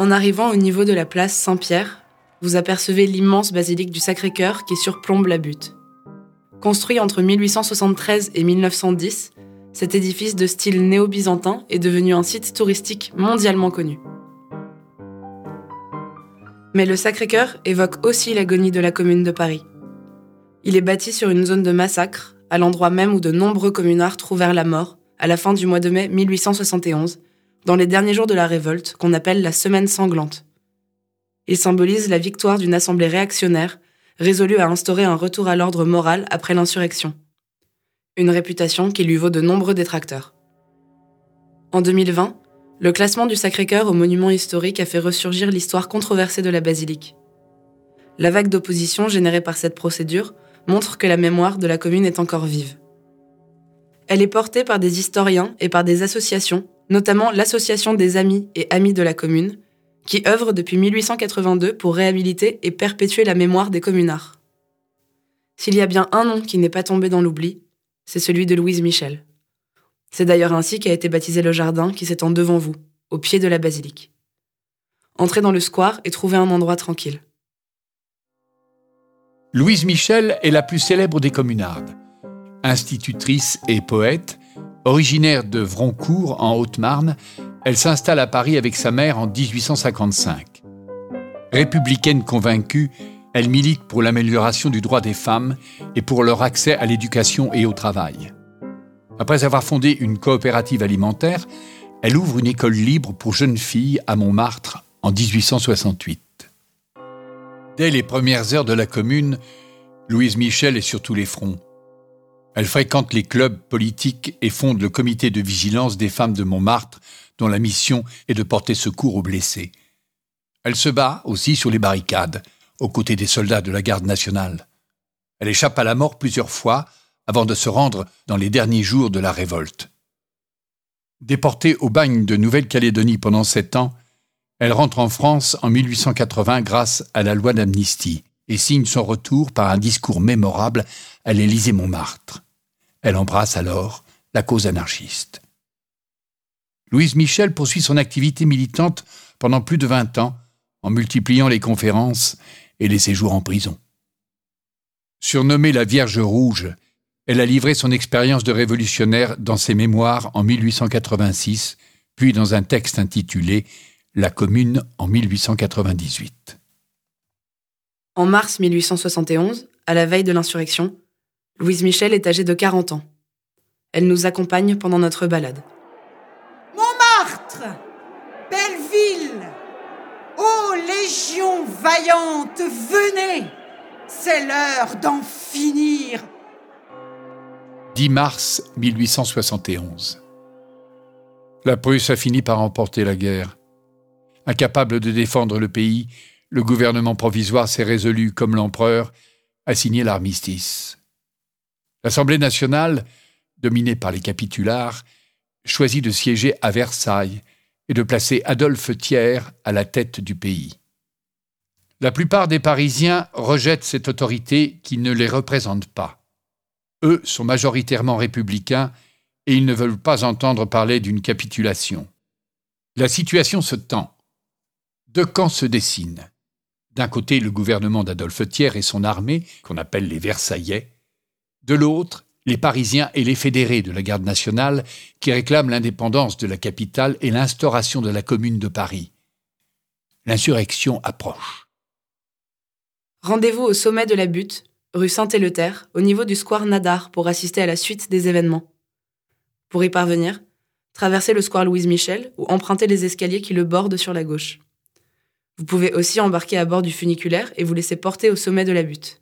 En arrivant au niveau de la place Saint-Pierre, vous apercevez l'immense basilique du Sacré-Cœur qui surplombe la butte. Construit entre 1873 et 1910, cet édifice de style néo-byzantin est devenu un site touristique mondialement connu. Mais le Sacré-Cœur évoque aussi l'agonie de la commune de Paris. Il est bâti sur une zone de massacre, à l'endroit même où de nombreux communards trouvèrent la mort, à la fin du mois de mai 1871, dans les derniers jours de la révolte qu'on appelle la Semaine sanglante. Il symbolise la victoire d'une assemblée réactionnaire, résolue à instaurer un retour à l'ordre moral après l'insurrection. Une réputation qui lui vaut de nombreux détracteurs. En 2020, le classement du Sacré-Cœur au monument historique a fait ressurgir l'histoire controversée de la basilique. La vague d'opposition générée par cette procédure montre que la mémoire de la commune est encore vive. Elle est portée par des historiens et par des associations, notamment l'Association des Amis et Amis de la commune, qui œuvre depuis 1882 pour réhabiliter et perpétuer la mémoire des communards. S'il y a bien un nom qui n'est pas tombé dans l'oubli, c'est celui de Louise Michel. C'est d'ailleurs ainsi qu'a été baptisé le jardin qui s'étend devant vous, au pied de la basilique. Entrez dans le square et trouvez un endroit tranquille. Louise Michel est la plus célèbre des communardes. Institutrice et poète, originaire de Vroncourt en Haute-Marne, elle s'installe à Paris avec sa mère en 1855. Républicaine convaincue, elle milite pour l'amélioration du droit des femmes et pour leur accès à l'éducation et au travail. Après avoir fondé une coopérative alimentaire, elle ouvre une école libre pour jeunes filles à Montmartre en 1868. Dès les premières heures de la commune, Louise Michel est sur tous les fronts. Elle fréquente les clubs politiques et fonde le comité de vigilance des femmes de Montmartre, dont la mission est de porter secours aux blessés. Elle se bat aussi sur les barricades, aux côtés des soldats de la garde nationale. Elle échappe à la mort plusieurs fois avant de se rendre dans les derniers jours de la révolte. Déportée au bagne de Nouvelle-Calédonie pendant sept ans, elle rentre en France en 1880 grâce à la loi d'amnistie et signe son retour par un discours mémorable à l'Élysée-Montmartre. Elle embrasse alors la cause anarchiste. Louise Michel poursuit son activité militante pendant plus de 20 ans en multipliant les conférences et les séjours en prison. Surnommée la Vierge Rouge, elle a livré son expérience de révolutionnaire dans ses mémoires en 1886, puis dans un texte intitulé La Commune en 1898. En mars 1871, à la veille de l'insurrection, Louise Michel est âgée de 40 ans. Elle nous accompagne pendant notre balade. Montmartre Belle ville Ô légion vaillante, venez C'est l'heure d'en finir 10 mars 1871. La Prusse a fini par emporter la guerre. Incapable de défendre le pays, le gouvernement provisoire s'est résolu, comme l'empereur, à signer l'armistice. L'Assemblée nationale, dominée par les capitulars, choisit de siéger à Versailles et de placer Adolphe Thiers à la tête du pays. La plupart des Parisiens rejettent cette autorité qui ne les représente pas. Eux sont majoritairement républicains et ils ne veulent pas entendre parler d'une capitulation. La situation se tend. Deux camps se dessinent. D'un côté, le gouvernement d'Adolphe Thiers et son armée, qu'on appelle les Versaillais. De l'autre, les Parisiens et les fédérés de la garde nationale qui réclament l'indépendance de la capitale et l'instauration de la commune de Paris. L'insurrection approche. Rendez-vous au sommet de la butte, rue Saint-Éleuthère, au niveau du square Nadar pour assister à la suite des événements. Pour y parvenir, traversez le square Louise Michel ou empruntez les escaliers qui le bordent sur la gauche. Vous pouvez aussi embarquer à bord du funiculaire et vous laisser porter au sommet de la butte.